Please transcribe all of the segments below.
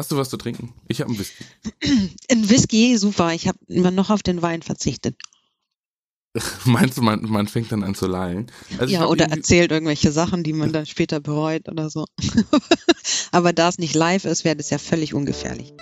Hast du was zu trinken? Ich habe einen Whisky. Ein Whisky, super. Ich habe immer noch auf den Wein verzichtet. Meinst du, man, man fängt dann an zu lallen? Also ja, oder erzählt irgendwelche Sachen, die man dann später bereut oder so. Aber da es nicht live ist, wäre das ja völlig ungefährlich.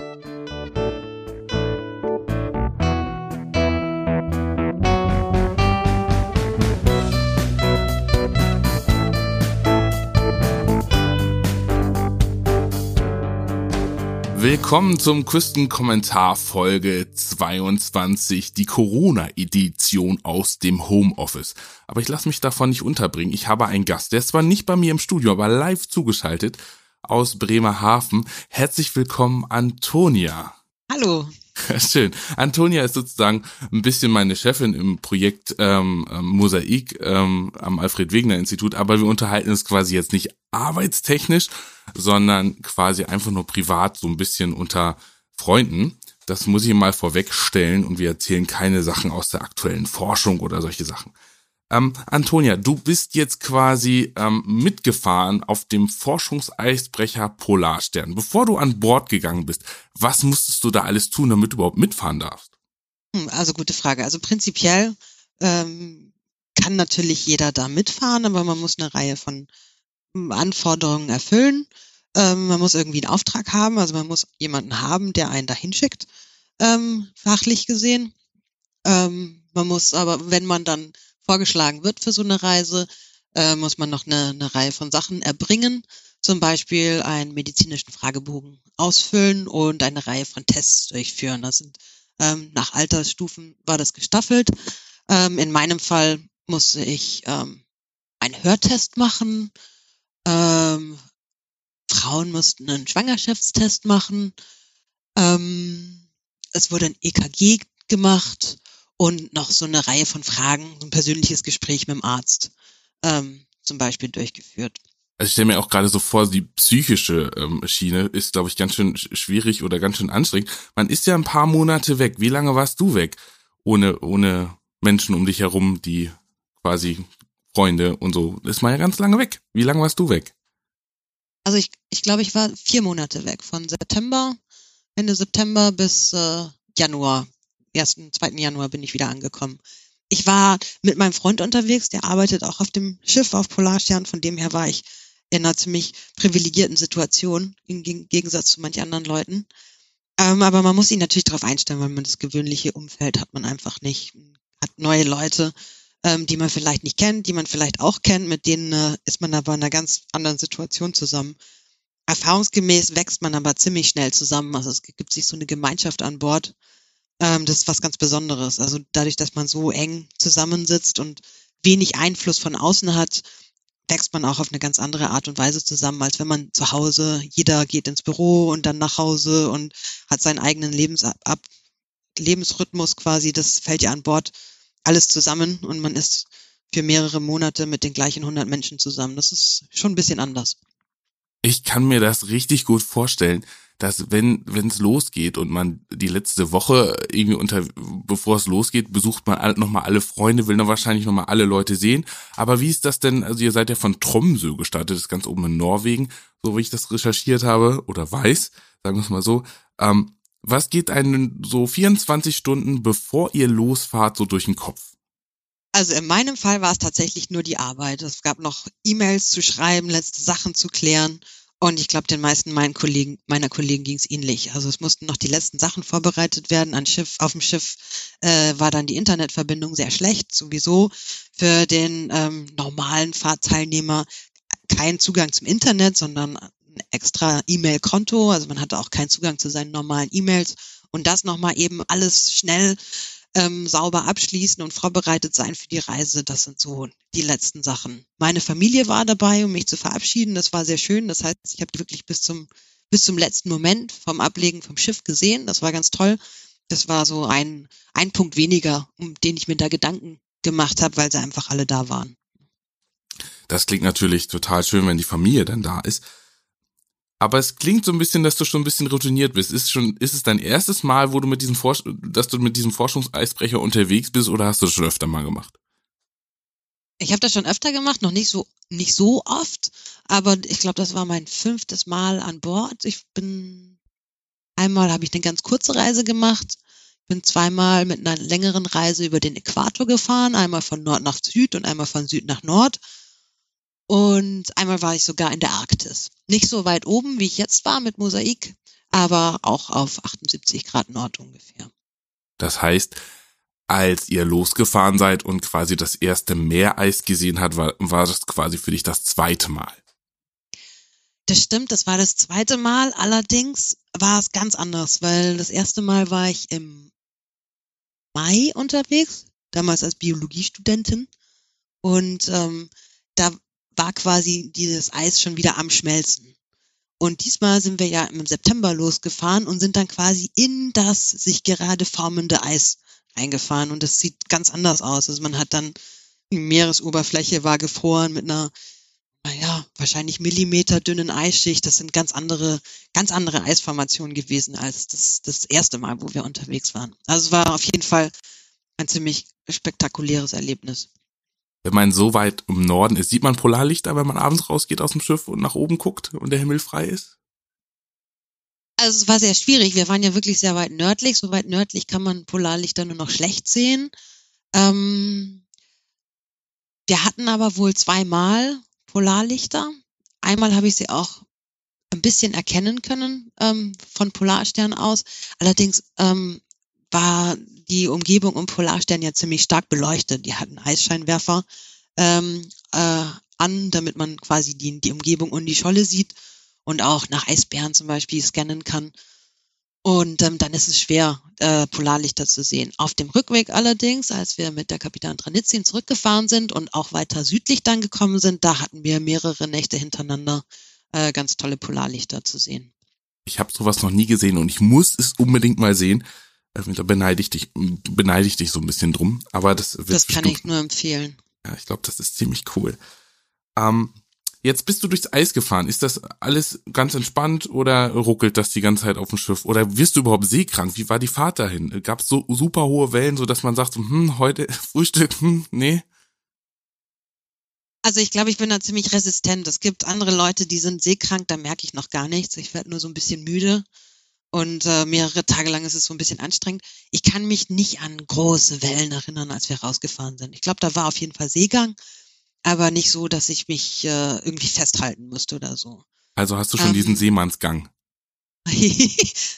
Willkommen zum Küstenkommentar Folge 22, die Corona-Edition aus dem Homeoffice. Aber ich lasse mich davon nicht unterbringen. Ich habe einen Gast, der ist zwar nicht bei mir im Studio, aber live zugeschaltet aus Bremerhaven. Herzlich willkommen, Antonia. Hallo. Schön. Antonia ist sozusagen ein bisschen meine Chefin im Projekt ähm, ähm, Mosaik ähm, am Alfred-Wegener-Institut, aber wir unterhalten uns quasi jetzt nicht arbeitstechnisch, sondern quasi einfach nur privat, so ein bisschen unter Freunden. Das muss ich mal vorwegstellen und wir erzählen keine Sachen aus der aktuellen Forschung oder solche Sachen. Ähm, Antonia, du bist jetzt quasi ähm, mitgefahren auf dem Forschungseisbrecher Polarstern. Bevor du an Bord gegangen bist, was musstest du da alles tun, damit du überhaupt mitfahren darfst? Hm, also gute Frage. Also prinzipiell ähm, kann natürlich jeder da mitfahren, aber man muss eine Reihe von hm, Anforderungen erfüllen. Ähm, man muss irgendwie einen Auftrag haben, also man muss jemanden haben, der einen dahin schickt, ähm, fachlich gesehen. Ähm, man muss aber, wenn man dann vorgeschlagen wird für so eine Reise, äh, muss man noch eine, eine Reihe von Sachen erbringen. Zum Beispiel einen medizinischen Fragebogen ausfüllen und eine Reihe von Tests durchführen. Das sind ähm, nach Altersstufen war das gestaffelt. Ähm, in meinem Fall musste ich ähm, einen Hörtest machen. Ähm, Frauen mussten einen Schwangerschaftstest machen. Ähm, es wurde ein EKG gemacht und noch so eine Reihe von Fragen, ein persönliches Gespräch mit dem Arzt ähm, zum Beispiel durchgeführt. Also ich stelle mir auch gerade so vor, die psychische ähm, Schiene ist, glaube ich, ganz schön schwierig oder ganz schön anstrengend. Man ist ja ein paar Monate weg. Wie lange warst du weg? Ohne, ohne Menschen um dich herum, die quasi Freunde und so. Ist man ja ganz lange weg. Wie lange warst du weg? Also ich, ich glaube, ich war vier Monate weg. Von September, Ende September bis äh, Januar 1., 2. Januar bin ich wieder angekommen. Ich war mit meinem Freund unterwegs, der arbeitet auch auf dem Schiff auf Polarstern, von dem her war ich in einer ziemlich privilegierten Situation, im Gegensatz zu manch anderen Leuten. Ähm, aber man muss sich natürlich darauf einstellen, weil man das gewöhnliche Umfeld hat man einfach nicht. Hat neue Leute, ähm, die man vielleicht nicht kennt, die man vielleicht auch kennt, mit denen äh, ist man aber in einer ganz anderen Situation zusammen. Erfahrungsgemäß wächst man aber ziemlich schnell zusammen. Also es gibt sich so eine Gemeinschaft an Bord, ähm, das ist was ganz Besonderes. Also dadurch, dass man so eng zusammensitzt und wenig Einfluss von außen hat, wächst man auch auf eine ganz andere Art und Weise zusammen, als wenn man zu Hause, jeder geht ins Büro und dann nach Hause und hat seinen eigenen Lebensab Lebensrhythmus quasi, das fällt ja an Bord alles zusammen und man ist für mehrere Monate mit den gleichen 100 Menschen zusammen. Das ist schon ein bisschen anders. Ich kann mir das richtig gut vorstellen dass wenn es losgeht und man die letzte Woche irgendwie unter bevor es losgeht besucht man noch mal alle Freunde will dann wahrscheinlich noch mal alle Leute sehen. Aber wie ist das denn? Also ihr seid ja von Tromsø gestartet ist ganz oben in Norwegen so wie ich das recherchiert habe oder weiß sagen wir es mal so. Ähm, was geht einen so 24 Stunden bevor ihr losfahrt so durch den Kopf? Also in meinem Fall war es tatsächlich nur die Arbeit. Es gab noch E-Mails zu schreiben, letzte Sachen zu klären und ich glaube, den meisten meinen Kollegen, meiner Kollegen ging es ähnlich. Also es mussten noch die letzten Sachen vorbereitet werden. An Schiff, auf dem Schiff äh, war dann die Internetverbindung sehr schlecht, sowieso für den ähm, normalen Fahrteilnehmer kein Zugang zum Internet, sondern ein extra E-Mail-Konto. Also man hatte auch keinen Zugang zu seinen normalen E-Mails. Und das nochmal eben alles schnell ähm, sauber abschließen und vorbereitet sein für die Reise. Das sind so die letzten Sachen. Meine Familie war dabei, um mich zu verabschieden. Das war sehr schön. Das heißt, ich habe die wirklich bis zum bis zum letzten Moment vom Ablegen vom Schiff gesehen. Das war ganz toll. Das war so ein ein Punkt weniger, um den ich mir da Gedanken gemacht habe, weil sie einfach alle da waren. Das klingt natürlich total schön, wenn die Familie dann da ist. Aber es klingt so ein bisschen, dass du schon ein bisschen routiniert bist. Ist schon, ist es dein erstes Mal, wo du mit diesem Forsch dass du mit diesem Forschungseisbrecher unterwegs bist oder hast du das schon öfter mal gemacht? Ich habe das schon öfter gemacht, noch nicht so nicht so oft, aber ich glaube, das war mein fünftes Mal an Bord. Ich bin Einmal habe ich eine ganz kurze Reise gemacht, bin zweimal mit einer längeren Reise über den Äquator gefahren, einmal von Nord nach Süd und einmal von Süd nach Nord. Und einmal war ich sogar in der Arktis. Nicht so weit oben, wie ich jetzt war mit Mosaik, aber auch auf 78 Grad Nord ungefähr. Das heißt, als ihr losgefahren seid und quasi das erste Meereis gesehen hat, war, war das quasi für dich das zweite Mal. Das stimmt, das war das zweite Mal. Allerdings war es ganz anders, weil das erste Mal war ich im Mai unterwegs, damals als Biologiestudentin. Und ähm, da war quasi dieses Eis schon wieder am Schmelzen. Und diesmal sind wir ja im September losgefahren und sind dann quasi in das sich gerade formende Eis eingefahren. Und das sieht ganz anders aus. Also man hat dann die Meeresoberfläche war gefroren mit einer naja, wahrscheinlich Millimeter dünnen Eisschicht. Das sind ganz andere, ganz andere Eisformationen gewesen als das, das erste Mal, wo wir unterwegs waren. Also es war auf jeden Fall ein ziemlich spektakuläres Erlebnis. Wenn man so weit im Norden ist, sieht man Polarlichter, wenn man abends rausgeht aus dem Schiff und nach oben guckt und der Himmel frei ist? Also es war sehr schwierig. Wir waren ja wirklich sehr weit nördlich. So weit nördlich kann man Polarlichter nur noch schlecht sehen. Ähm, wir hatten aber wohl zweimal Polarlichter. Einmal habe ich sie auch ein bisschen erkennen können ähm, von Polarstern aus. Allerdings ähm, war die Umgebung um Polarstern ja ziemlich stark beleuchtet. Die hatten Eisscheinwerfer ähm, äh, an, damit man quasi die, die Umgebung und die Scholle sieht und auch nach Eisbären zum Beispiel scannen kann. Und ähm, dann ist es schwer, äh, Polarlichter zu sehen. Auf dem Rückweg allerdings, als wir mit der Kapitan Tranitsin zurückgefahren sind und auch weiter südlich dann gekommen sind, da hatten wir mehrere Nächte hintereinander äh, ganz tolle Polarlichter zu sehen. Ich habe sowas noch nie gesehen und ich muss es unbedingt mal sehen. Also, da beneide ich dich, beneide ich dich so ein bisschen drum. Aber das wird Das kann ich nur empfehlen. Ja, ich glaube, das ist ziemlich cool. Ähm, Jetzt bist du durchs Eis gefahren. Ist das alles ganz entspannt oder ruckelt das die ganze Zeit auf dem Schiff? Oder wirst du überhaupt seekrank? Wie war die Fahrt dahin? Gab es so super hohe Wellen, so dass man sagt, hm, heute Frühstück, hm, nee? Also ich glaube, ich bin da ziemlich resistent. Es gibt andere Leute, die sind seekrank, da merke ich noch gar nichts. Ich werde nur so ein bisschen müde und äh, mehrere Tage lang ist es so ein bisschen anstrengend. Ich kann mich nicht an große Wellen erinnern, als wir rausgefahren sind. Ich glaube, da war auf jeden Fall Seegang aber nicht so, dass ich mich äh, irgendwie festhalten musste oder so. Also hast du schon ähm, diesen Seemannsgang?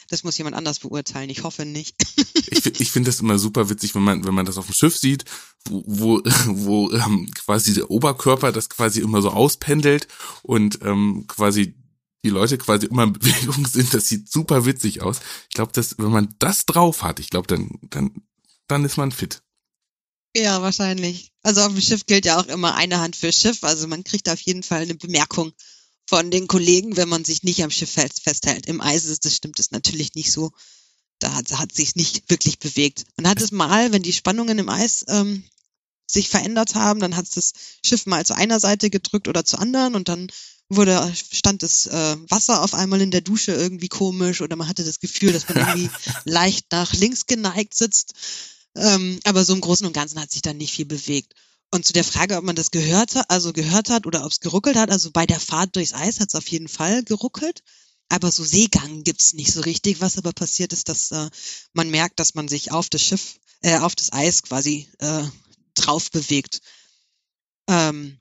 das muss jemand anders beurteilen. Ich hoffe nicht. ich ich finde das immer super witzig, wenn man wenn man das auf dem Schiff sieht, wo wo, wo ähm, quasi der Oberkörper das quasi immer so auspendelt und ähm, quasi die Leute quasi immer in Bewegung sind. Das sieht super witzig aus. Ich glaube, dass wenn man das drauf hat, ich glaube, dann dann dann ist man fit. Ja, wahrscheinlich. Also auf dem Schiff gilt ja auch immer eine Hand für Schiff. Also man kriegt auf jeden Fall eine Bemerkung von den Kollegen, wenn man sich nicht am Schiff festhält. Im Eis ist das stimmt es natürlich nicht so. Da hat, hat sich nicht wirklich bewegt. Man hat es mal, wenn die Spannungen im Eis ähm, sich verändert haben, dann hat es das Schiff mal zu einer Seite gedrückt oder zur anderen und dann wurde stand das äh, Wasser auf einmal in der Dusche irgendwie komisch oder man hatte das Gefühl, dass man irgendwie leicht nach links geneigt sitzt. Ähm, aber so im Großen und Ganzen hat sich dann nicht viel bewegt. Und zu der Frage, ob man das gehört hat, also gehört hat oder ob es geruckelt hat, also bei der Fahrt durchs Eis hat es auf jeden Fall geruckelt. Aber so Seegang gibt's nicht so richtig. Was aber passiert ist, dass äh, man merkt, dass man sich auf das Schiff, äh, auf das Eis quasi äh, drauf bewegt. Ähm,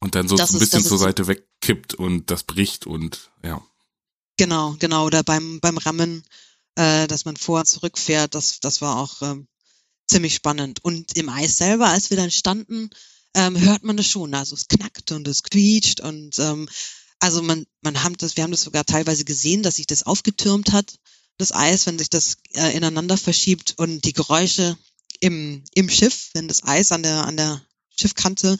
und dann so ein bisschen ist, zur Seite wegkippt und das bricht und ja. Genau, genau. Oder beim, beim Rammen, äh, dass man vor und zurückfährt, das, das war auch ähm, ziemlich spannend. Und im Eis selber, als wir dann standen, ähm, hört man das schon. Also es knackt und es quietscht und ähm, also man, man haben das, wir haben das sogar teilweise gesehen, dass sich das aufgetürmt hat, das Eis, wenn sich das äh, ineinander verschiebt und die Geräusche im, im Schiff, wenn das Eis an der, an der Schiffkante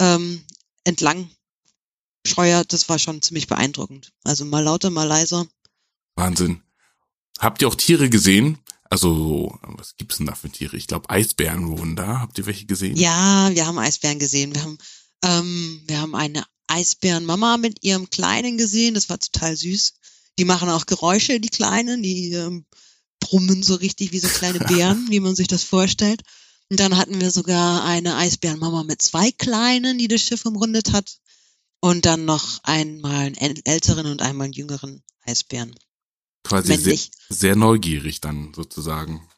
ähm, entlang scheuert, das war schon ziemlich beeindruckend. Also mal lauter, mal leiser. Wahnsinn. Habt ihr auch Tiere gesehen? Also, was gibt's denn da für Tiere? Ich glaube, Eisbären wohnen da. Habt ihr welche gesehen? Ja, wir haben Eisbären gesehen. Wir haben, ähm, wir haben eine Eisbärenmama mit ihrem Kleinen gesehen. Das war total süß. Die machen auch Geräusche, die Kleinen. Die ähm, brummen so richtig wie so kleine Bären, wie man sich das vorstellt. Und dann hatten wir sogar eine Eisbärenmama mit zwei Kleinen, die das Schiff umrundet hat. Und dann noch einmal einen älteren und einmal einen jüngeren Eisbären. quasi sehr, sehr neugierig dann sozusagen.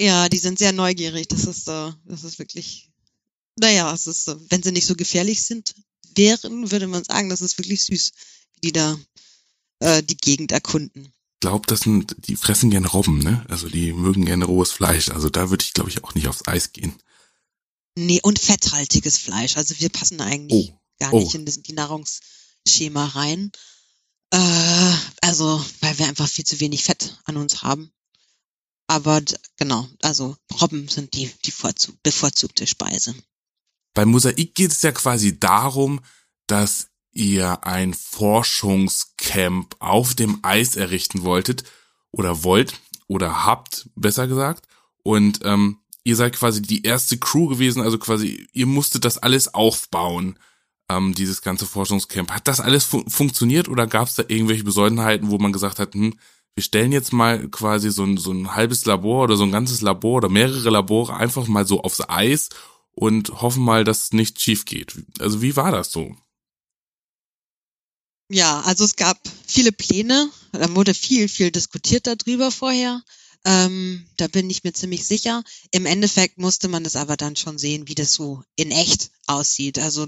Ja, die sind sehr neugierig. Das ist, äh, das ist wirklich, naja, es ist, äh, wenn sie nicht so gefährlich sind, wären, würde man sagen, das ist wirklich süß, wie die da äh, die Gegend erkunden. Ich glaube, das sind, die fressen gerne Robben, ne? Also die mögen gerne rohes Fleisch. Also da würde ich, glaube ich, auch nicht aufs Eis gehen. Nee, und fetthaltiges Fleisch. Also wir passen eigentlich oh. Gar nicht oh. in die Nahrungsschema rein. Äh, also, weil wir einfach viel zu wenig Fett an uns haben. Aber genau, also Robben sind die, die bevorzugte Speise. Bei Mosaik geht es ja quasi darum, dass ihr ein Forschungscamp auf dem Eis errichten wolltet oder wollt oder habt, besser gesagt. Und ähm, ihr seid quasi die erste Crew gewesen, also quasi ihr musstet das alles aufbauen, ähm, dieses ganze Forschungscamp. Hat das alles fu funktioniert oder gab es da irgendwelche Besonderheiten, wo man gesagt hat, hm, wir stellen jetzt mal quasi so ein, so ein halbes Labor oder so ein ganzes Labor oder mehrere Labore einfach mal so aufs Eis und hoffen mal, dass es nicht schief geht. Also wie war das so? Ja, also es gab viele Pläne, da wurde viel, viel diskutiert darüber vorher. Ähm, da bin ich mir ziemlich sicher. Im Endeffekt musste man das aber dann schon sehen, wie das so in echt aussieht. Also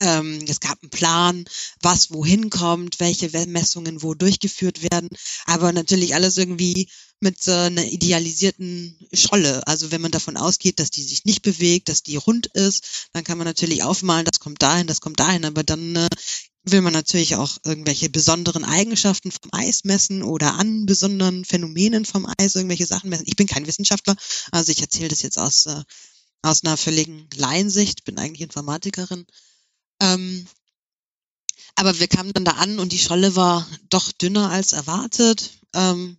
ähm, es gab einen Plan, was wohin kommt, welche Messungen wo durchgeführt werden, aber natürlich alles irgendwie mit äh, einer idealisierten Scholle. Also wenn man davon ausgeht, dass die sich nicht bewegt, dass die rund ist, dann kann man natürlich aufmalen, das kommt dahin, das kommt dahin, aber dann äh, will man natürlich auch irgendwelche besonderen Eigenschaften vom Eis messen oder an besonderen Phänomenen vom Eis irgendwelche Sachen messen. Ich bin kein Wissenschaftler, also ich erzähle das jetzt aus, äh, aus einer völligen Laiensicht, bin eigentlich Informatikerin. Ähm, aber wir kamen dann da an und die Scholle war doch dünner als erwartet. Ähm,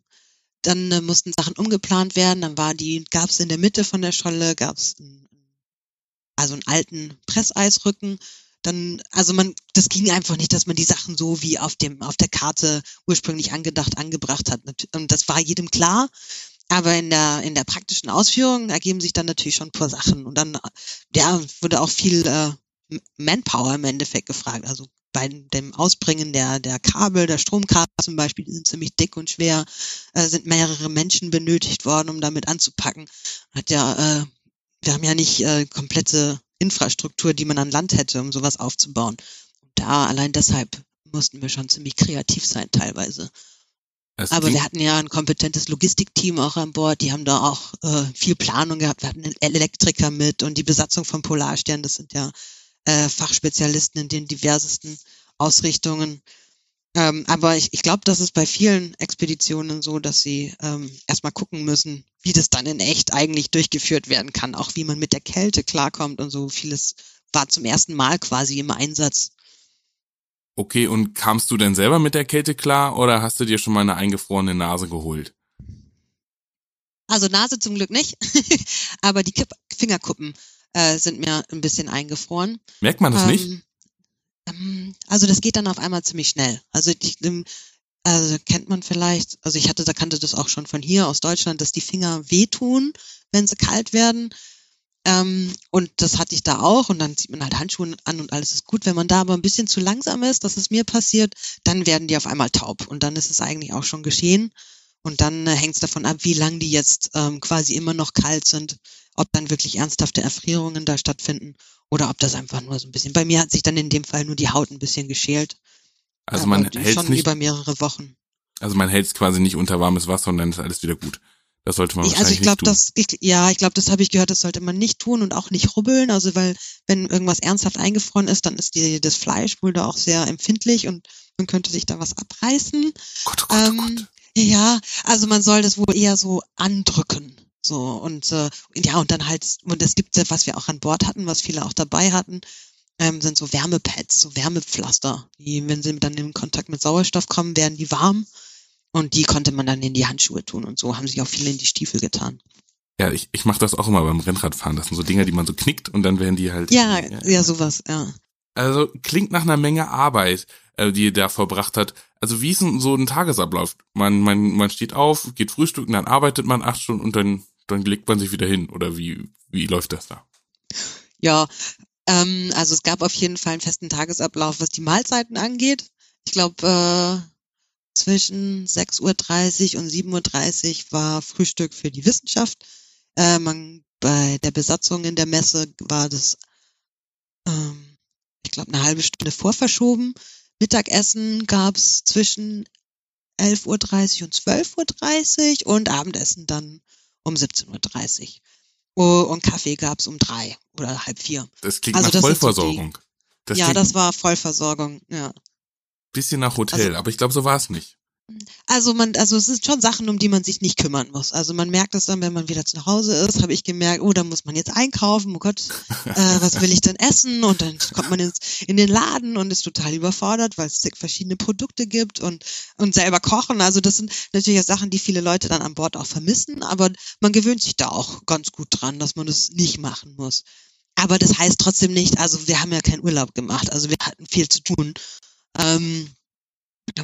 dann äh, mussten Sachen umgeplant werden. Dann war die, gab es in der Mitte von der Scholle, gab es also einen alten Presseisrücken. Dann, also man, das ging einfach nicht, dass man die Sachen so wie auf dem, auf der Karte ursprünglich angedacht, angebracht hat. Und das war jedem klar. Aber in der, in der praktischen Ausführung ergeben sich dann natürlich schon ein paar Sachen. Und dann, ja, wurde auch viel äh, Manpower im Endeffekt gefragt. Also bei dem Ausbringen der, der Kabel, der Stromkabel zum Beispiel, die sind ziemlich dick und schwer, äh, sind mehrere Menschen benötigt worden, um damit anzupacken. Hat ja, äh, wir haben ja nicht äh, komplette Infrastruktur, die man an Land hätte, um sowas aufzubauen. Und da allein deshalb mussten wir schon ziemlich kreativ sein teilweise. Es Aber wir hatten ja ein kompetentes Logistikteam auch an Bord. Die haben da auch äh, viel Planung gehabt. Wir hatten einen Elektriker mit und die Besatzung von Polarstern. Das sind ja äh, Fachspezialisten in den diversesten Ausrichtungen. Ähm, aber ich, ich glaube, das ist bei vielen Expeditionen so, dass sie ähm, erstmal gucken müssen, wie das dann in echt eigentlich durchgeführt werden kann, auch wie man mit der Kälte klarkommt und so vieles war zum ersten Mal quasi im Einsatz. Okay, und kamst du denn selber mit der Kälte klar oder hast du dir schon mal eine eingefrorene Nase geholt? Also Nase zum Glück nicht, aber die Kipp Fingerkuppen äh, sind mir ein bisschen eingefroren. Merkt man das ähm, nicht? Ähm, also das geht dann auf einmal ziemlich schnell. Also ich, also kennt man vielleicht, also ich hatte, da kannte das auch schon von hier aus Deutschland, dass die Finger wehtun, wenn sie kalt werden. Ähm, und das hatte ich da auch und dann zieht man halt Handschuhe an und alles ist gut. Wenn man da aber ein bisschen zu langsam ist, dass es mir passiert, dann werden die auf einmal taub und dann ist es eigentlich auch schon geschehen. Und dann äh, hängt es davon ab, wie lang die jetzt ähm, quasi immer noch kalt sind ob dann wirklich ernsthafte Erfrierungen da stattfinden oder ob das einfach nur so ein bisschen. Bei mir hat sich dann in dem Fall nur die Haut ein bisschen geschält. Also man hält schon nicht über mehrere Wochen. Also man hält es quasi nicht unter warmes Wasser und dann ist alles wieder gut. Das sollte man ich, also ich glaub, das, ich, ja, ich glaube, das habe ich gehört, das sollte man nicht tun und auch nicht rubbeln. Also weil wenn irgendwas ernsthaft eingefroren ist, dann ist die, das Fleisch wohl da auch sehr empfindlich und man könnte sich da was abreißen. Gott, oh Gott, oh ähm, oh Gott. Ja, also man soll das wohl eher so andrücken. So, und äh, ja, und dann halt, und es gibt, was wir auch an Bord hatten, was viele auch dabei hatten, ähm, sind so Wärmepads, so Wärmepflaster. Die, wenn sie dann in Kontakt mit Sauerstoff kommen, werden die warm. Und die konnte man dann in die Handschuhe tun. Und so haben sich auch viele in die Stiefel getan. Ja, ich, ich mache das auch immer beim Rennradfahren. Das sind so Dinger, die man so knickt und dann werden die halt. Ja, ja, ja sowas, ja. Also klingt nach einer Menge Arbeit, äh, die ihr da verbracht hat. Also wie ist denn so ein Tagesablauf? Man, man, man steht auf, geht frühstücken, dann arbeitet man acht Stunden und dann dann legt man sich wieder hin oder wie, wie läuft das da? Ja, ähm, also es gab auf jeden Fall einen festen Tagesablauf, was die Mahlzeiten angeht. Ich glaube, äh, zwischen 6.30 Uhr und 7.30 Uhr war Frühstück für die Wissenschaft. Äh, man, bei der Besatzung in der Messe war das, ähm, ich glaube, eine halbe Stunde vorverschoben. Mittagessen gab's zwischen 11.30 Uhr und 12.30 Uhr und Abendessen dann um 17.30 Uhr. und Kaffee gab's um drei oder halb vier. Das klingt also nach Vollversorgung. So das ja, das war Vollversorgung, ja. Bisschen nach Hotel, also, aber ich glaube, so war es nicht. Also man, also es sind schon Sachen, um die man sich nicht kümmern muss. Also man merkt es dann, wenn man wieder zu Hause ist, habe ich gemerkt, oh, da muss man jetzt einkaufen, oh Gott, äh, was will ich denn essen? Und dann kommt man ins, in den Laden und ist total überfordert, weil es verschiedene Produkte gibt und, und selber kochen. Also das sind natürlich Sachen, die viele Leute dann an Bord auch vermissen, aber man gewöhnt sich da auch ganz gut dran, dass man das nicht machen muss. Aber das heißt trotzdem nicht, also wir haben ja keinen Urlaub gemacht, also wir hatten viel zu tun. Ähm,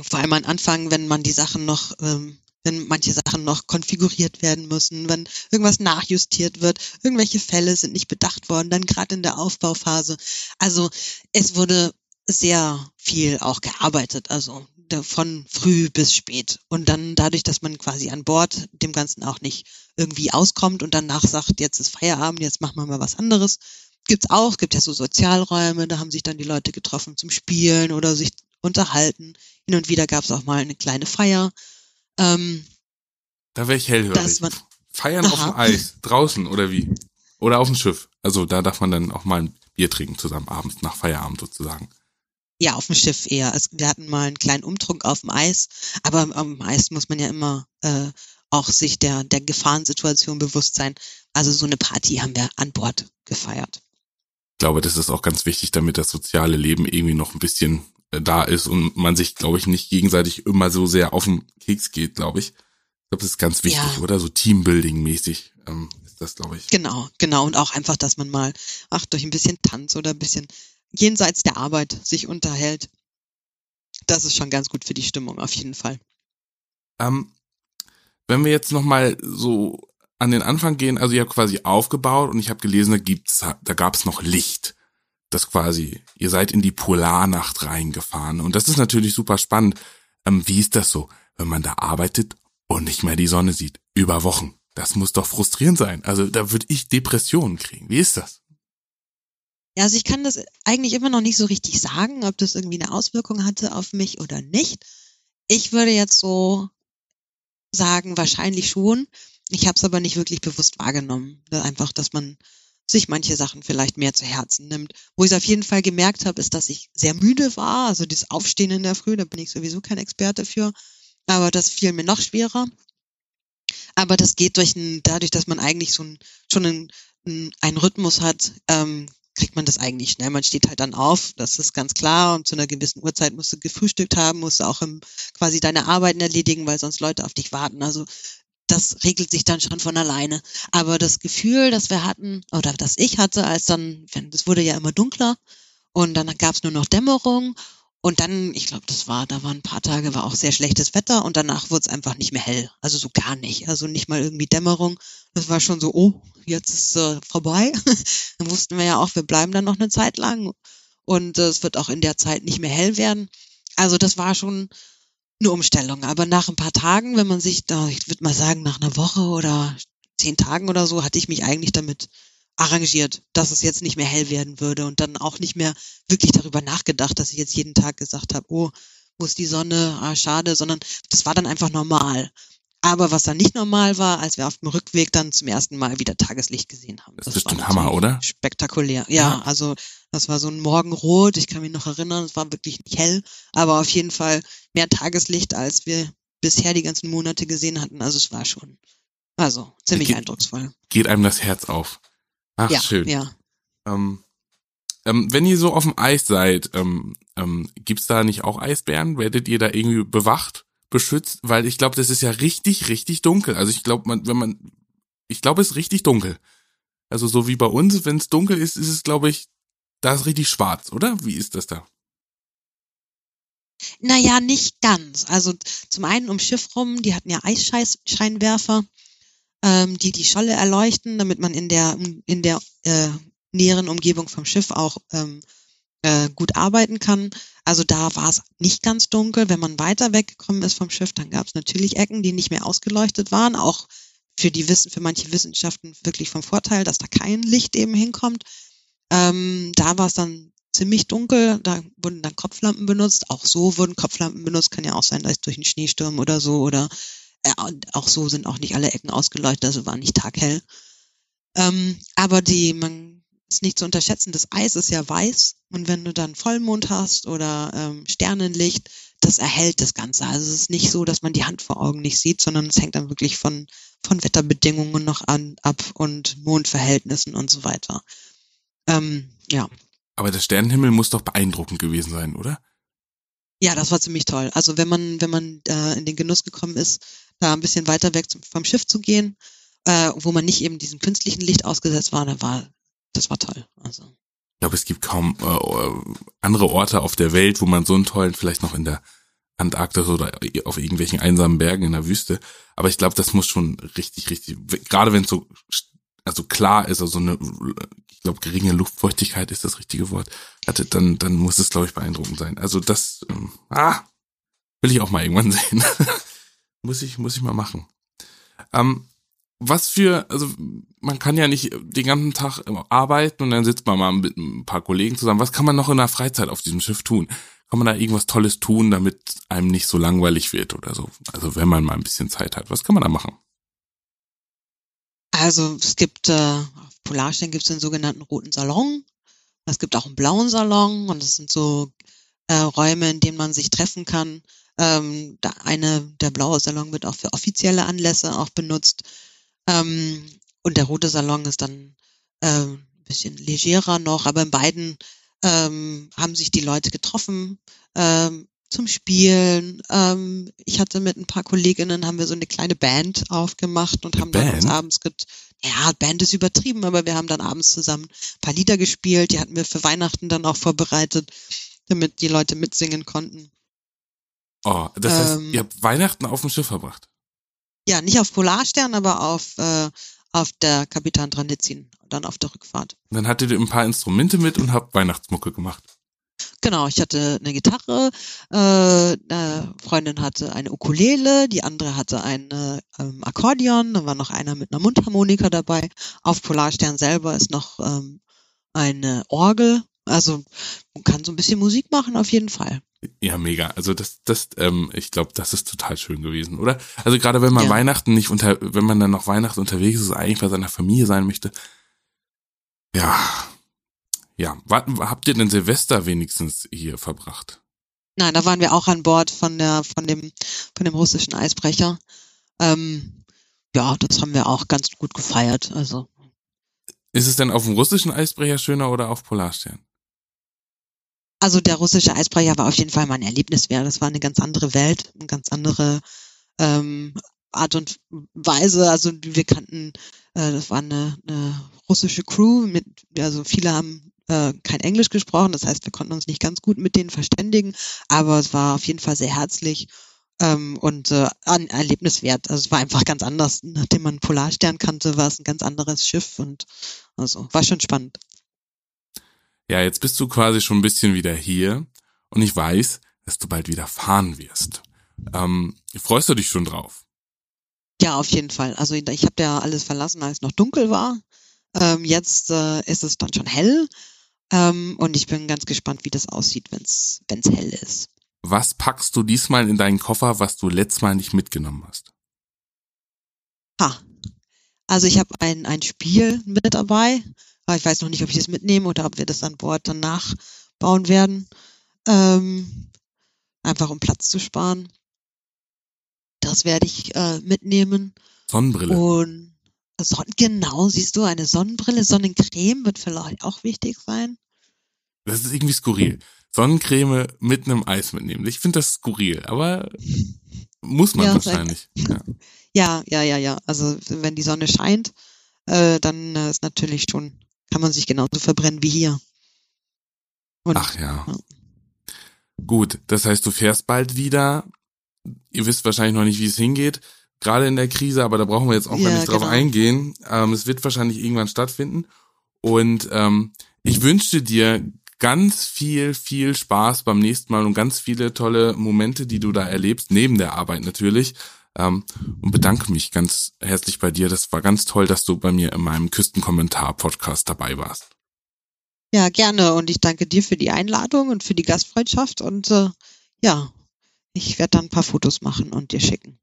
vor allem am Anfang, wenn man die Sachen noch, ähm, wenn manche Sachen noch konfiguriert werden müssen, wenn irgendwas nachjustiert wird, irgendwelche Fälle sind nicht bedacht worden, dann gerade in der Aufbauphase. Also es wurde sehr viel auch gearbeitet, also von früh bis spät. Und dann dadurch, dass man quasi an Bord dem Ganzen auch nicht irgendwie auskommt und danach sagt, jetzt ist Feierabend, jetzt machen wir mal was anderes, gibt's auch, gibt ja so Sozialräume, da haben sich dann die Leute getroffen zum Spielen oder sich unterhalten. Hin und wieder gab es auch mal eine kleine Feier. Ähm, da wäre ich hellhörig. Man, Feiern aha. auf dem Eis, draußen oder wie? Oder auf dem Schiff. Also da darf man dann auch mal ein Bier trinken zusammen abends, nach Feierabend sozusagen. Ja, auf dem Schiff eher. Also wir hatten mal einen kleinen Umtrunk auf dem Eis, aber am Eis muss man ja immer äh, auch sich der, der Gefahrensituation bewusst sein. Also so eine Party haben wir an Bord gefeiert. Ich glaube, das ist auch ganz wichtig, damit das soziale Leben irgendwie noch ein bisschen da ist und man sich, glaube ich, nicht gegenseitig immer so sehr auf den Keks geht, glaube ich. Ich glaube, das ist ganz wichtig, ja. oder? So Teambuilding-mäßig ähm, ist das, glaube ich. Genau, genau. Und auch einfach, dass man mal, ach, durch ein bisschen Tanz oder ein bisschen jenseits der Arbeit sich unterhält. Das ist schon ganz gut für die Stimmung, auf jeden Fall. Ähm, wenn wir jetzt nochmal so an den Anfang gehen, also ihr habt quasi aufgebaut und ich habe gelesen, da gibt's, da gab es noch Licht das quasi, ihr seid in die Polarnacht reingefahren. Und das ist natürlich super spannend. Ähm, wie ist das so, wenn man da arbeitet und nicht mehr die Sonne sieht? Über Wochen. Das muss doch frustrierend sein. Also da würde ich Depressionen kriegen. Wie ist das? Ja, also ich kann das eigentlich immer noch nicht so richtig sagen, ob das irgendwie eine Auswirkung hatte auf mich oder nicht. Ich würde jetzt so sagen, wahrscheinlich schon. Ich habe es aber nicht wirklich bewusst wahrgenommen. Einfach, dass man sich manche Sachen vielleicht mehr zu Herzen nimmt. Wo ich es auf jeden Fall gemerkt habe, ist, dass ich sehr müde war. Also das Aufstehen in der Früh, da bin ich sowieso kein Experte für. Aber das fiel mir noch schwerer. Aber das geht durch ein, dadurch, dass man eigentlich so ein, schon einen, einen Rhythmus hat, ähm, kriegt man das eigentlich schnell. Man steht halt dann auf, das ist ganz klar. Und zu einer gewissen Uhrzeit musst du gefrühstückt haben, musst du auch im, quasi deine Arbeiten erledigen, weil sonst Leute auf dich warten. Also das regelt sich dann schon von alleine. Aber das Gefühl, das wir hatten, oder das ich hatte, als dann, es wurde ja immer dunkler und dann gab es nur noch Dämmerung und dann, ich glaube, das war, da waren ein paar Tage, war auch sehr schlechtes Wetter und danach wurde es einfach nicht mehr hell. Also so gar nicht. Also nicht mal irgendwie Dämmerung. Das war schon so, oh, jetzt ist äh, vorbei. dann wussten wir ja auch, wir bleiben dann noch eine Zeit lang. Und äh, es wird auch in der Zeit nicht mehr hell werden. Also das war schon eine Umstellung. Aber nach ein paar Tagen, wenn man sich da, ich würde mal sagen, nach einer Woche oder zehn Tagen oder so, hatte ich mich eigentlich damit arrangiert, dass es jetzt nicht mehr hell werden würde und dann auch nicht mehr wirklich darüber nachgedacht, dass ich jetzt jeden Tag gesagt habe, oh, wo ist die Sonne, ah, schade, sondern das war dann einfach normal. Aber was dann nicht normal war, als wir auf dem Rückweg dann zum ersten Mal wieder Tageslicht gesehen haben. Das, das ist ein Hammer, oder? Spektakulär. Ja, ja, also das war so ein Morgenrot. Ich kann mich noch erinnern, es war wirklich nicht hell, aber auf jeden Fall mehr Tageslicht, als wir bisher die ganzen Monate gesehen hatten. Also es war schon, also ziemlich geht, eindrucksvoll. Geht einem das Herz auf. Ach, ja, schön. Ja. Ähm, ähm, wenn ihr so auf dem Eis seid, ähm, ähm, gibt's da nicht auch Eisbären? Werdet ihr da irgendwie bewacht? Beschützt, weil ich glaube, das ist ja richtig, richtig dunkel. Also ich glaube, man, wenn man, ich glaube, es ist richtig dunkel. Also so wie bei uns, wenn es dunkel ist, ist es, glaube ich, da ist richtig schwarz, oder? Wie ist das da? Naja, nicht ganz. Also zum einen um Schiff rum, die hatten ja Eisscheinwerfer, ähm, die die Scholle erleuchten, damit man in der in der äh, näheren Umgebung vom Schiff auch ähm, äh, gut arbeiten kann. Also da war es nicht ganz dunkel. Wenn man weiter weggekommen ist vom Schiff, dann gab es natürlich Ecken, die nicht mehr ausgeleuchtet waren. Auch für die Wissen, für manche Wissenschaften wirklich vom Vorteil, dass da kein Licht eben hinkommt. Ähm, da war es dann ziemlich dunkel, da wurden dann Kopflampen benutzt. Auch so wurden Kopflampen benutzt. Kann ja auch sein, dass durch einen Schneesturm oder so oder äh, auch so sind auch nicht alle Ecken ausgeleuchtet, also war nicht taghell. Ähm, aber die, man ist nicht zu unterschätzen, das Eis ist ja weiß und wenn du dann Vollmond hast oder ähm, Sternenlicht, das erhält das Ganze. Also es ist nicht so, dass man die Hand vor Augen nicht sieht, sondern es hängt dann wirklich von, von Wetterbedingungen noch an, ab und Mondverhältnissen und so weiter. Ähm, ja. Aber der Sternenhimmel muss doch beeindruckend gewesen sein, oder? Ja, das war ziemlich toll. Also wenn man, wenn man äh, in den Genuss gekommen ist, da ein bisschen weiter weg zum, vom Schiff zu gehen, äh, wo man nicht eben diesem künstlichen Licht ausgesetzt war, da war, das war toll. Also. Ich glaube, es gibt kaum äh, andere Orte auf der Welt, wo man so einen tollen, vielleicht noch in der Antarktis oder auf irgendwelchen einsamen Bergen in der Wüste. Aber ich glaube, das muss schon richtig, richtig, gerade wenn es so also klar ist, also eine, ich glaube, geringe Luftfeuchtigkeit ist das richtige Wort, hatte, dann, dann muss es, glaube ich, beeindruckend sein. Also das, ähm, ah, will ich auch mal irgendwann sehen. muss ich, muss ich mal machen. Ähm, was für, also man kann ja nicht den ganzen Tag arbeiten und dann sitzt man mal mit ein paar Kollegen zusammen. Was kann man noch in der Freizeit auf diesem Schiff tun? Kann man da irgendwas Tolles tun, damit einem nicht so langweilig wird oder so? Also wenn man mal ein bisschen Zeit hat, was kann man da machen? Also es gibt, äh, auf Polarstern gibt es den sogenannten roten Salon. Es gibt auch einen blauen Salon und das sind so äh, Räume, in denen man sich treffen kann. Ähm, da eine, der blaue Salon wird auch für offizielle Anlässe auch benutzt. Ähm, und der rote Salon ist dann äh, ein bisschen legerer noch, aber in beiden ähm, haben sich die Leute getroffen ähm, zum Spielen. Ähm, ich hatte mit ein paar Kolleginnen, haben wir so eine kleine Band aufgemacht und haben Band? dann uns abends, get ja, Band ist übertrieben, aber wir haben dann abends zusammen ein paar Lieder gespielt. Die hatten wir für Weihnachten dann auch vorbereitet, damit die Leute mitsingen konnten. Oh, das heißt, ähm, ihr habt Weihnachten auf dem Schiff verbracht? Ja, nicht auf Polarstern, aber auf, äh, auf der Kapitan Tranditzin, dann auf der Rückfahrt. Dann hattet ihr ein paar Instrumente mit und habt Weihnachtsmucke gemacht. Genau, ich hatte eine Gitarre, äh, eine Freundin hatte eine Ukulele, die andere hatte ein ähm, Akkordeon, dann war noch einer mit einer Mundharmonika dabei. Auf Polarstern selber ist noch ähm, eine Orgel. Also man kann so ein bisschen Musik machen auf jeden Fall. Ja, mega. Also das, das, ähm, ich glaube, das ist total schön gewesen, oder? Also gerade wenn man ja. Weihnachten nicht unter, wenn man dann noch Weihnachten unterwegs ist, eigentlich bei seiner Familie sein möchte. Ja, ja. Habt ihr denn Silvester wenigstens hier verbracht? Nein, da waren wir auch an Bord von der, von dem, von dem russischen Eisbrecher. Ähm, ja, das haben wir auch ganz gut gefeiert. Also. Ist es denn auf dem russischen Eisbrecher schöner oder auf Polarstern? Also der russische Eisbrecher war auf jeden Fall mein Erlebnis wert. Das war eine ganz andere Welt, eine ganz andere ähm, Art und Weise. Also wir kannten, äh, das war eine, eine russische Crew mit, also viele haben äh, kein Englisch gesprochen, das heißt, wir konnten uns nicht ganz gut mit denen verständigen, aber es war auf jeden Fall sehr herzlich ähm, und äh, ein Erlebnis wert. Also es war einfach ganz anders. Nachdem man Polarstern kannte, war es ein ganz anderes Schiff und also war schon spannend ja, jetzt bist du quasi schon ein bisschen wieder hier und ich weiß, dass du bald wieder fahren wirst. Ähm, freust du dich schon drauf? Ja, auf jeden Fall. Also ich habe ja alles verlassen, als es noch dunkel war. Ähm, jetzt äh, ist es dann schon hell ähm, und ich bin ganz gespannt, wie das aussieht, wenn es hell ist. Was packst du diesmal in deinen Koffer, was du letztes Mal nicht mitgenommen hast? Ha. Also ich habe ein, ein Spiel mit dabei, aber ich weiß noch nicht, ob ich es mitnehme oder ob wir das an Bord dann nachbauen werden. Ähm, einfach um Platz zu sparen. Das werde ich äh, mitnehmen. Sonnenbrille. Und Son genau, siehst du, eine Sonnenbrille, Sonnencreme wird vielleicht auch wichtig sein. Das ist irgendwie skurril. Sonnencreme mit einem Eis mitnehmen. Ich finde das skurril, aber muss man ja, wahrscheinlich. Ja. Ja, ja, ja, ja. Also wenn die Sonne scheint, äh, dann äh, ist natürlich schon kann man sich genauso verbrennen wie hier. Und, Ach ja. ja. Gut, das heißt, du fährst bald wieder. Ihr wisst wahrscheinlich noch nicht, wie es hingeht, gerade in der Krise, aber da brauchen wir jetzt auch ja, gar nicht drauf genau. eingehen. Ähm, es wird wahrscheinlich irgendwann stattfinden. Und ähm, ich wünschte dir ganz viel, viel Spaß beim nächsten Mal und ganz viele tolle Momente, die du da erlebst, neben der Arbeit natürlich. Ähm, und bedanke mich ganz herzlich bei dir. Das war ganz toll, dass du bei mir in meinem Küstenkommentar-Podcast dabei warst. Ja, gerne. Und ich danke dir für die Einladung und für die Gastfreundschaft. Und äh, ja, ich werde dann ein paar Fotos machen und dir schicken.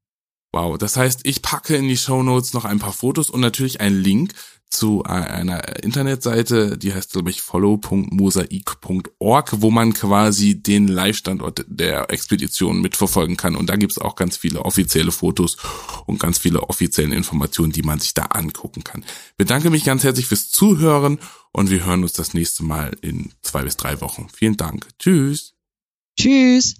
Wow, das heißt, ich packe in die Show Notes noch ein paar Fotos und natürlich einen Link zu einer Internetseite, die heißt, glaube ich, follow.mosaik.org, wo man quasi den Live-Standort der Expedition mitverfolgen kann. Und da gibt's auch ganz viele offizielle Fotos und ganz viele offizielle Informationen, die man sich da angucken kann. Bedanke mich ganz herzlich fürs Zuhören und wir hören uns das nächste Mal in zwei bis drei Wochen. Vielen Dank. Tschüss. Tschüss.